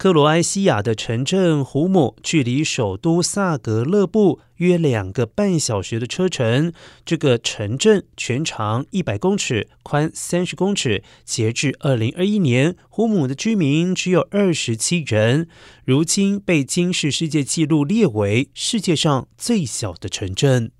克罗埃西亚的城镇胡姆距离首都萨格勒布约两个半小时的车程。这个城镇全长一百公尺，宽三十公尺。截至二零二一年，胡姆的居民只有二十七人，如今被《今世世界纪录》列为世界上最小的城镇。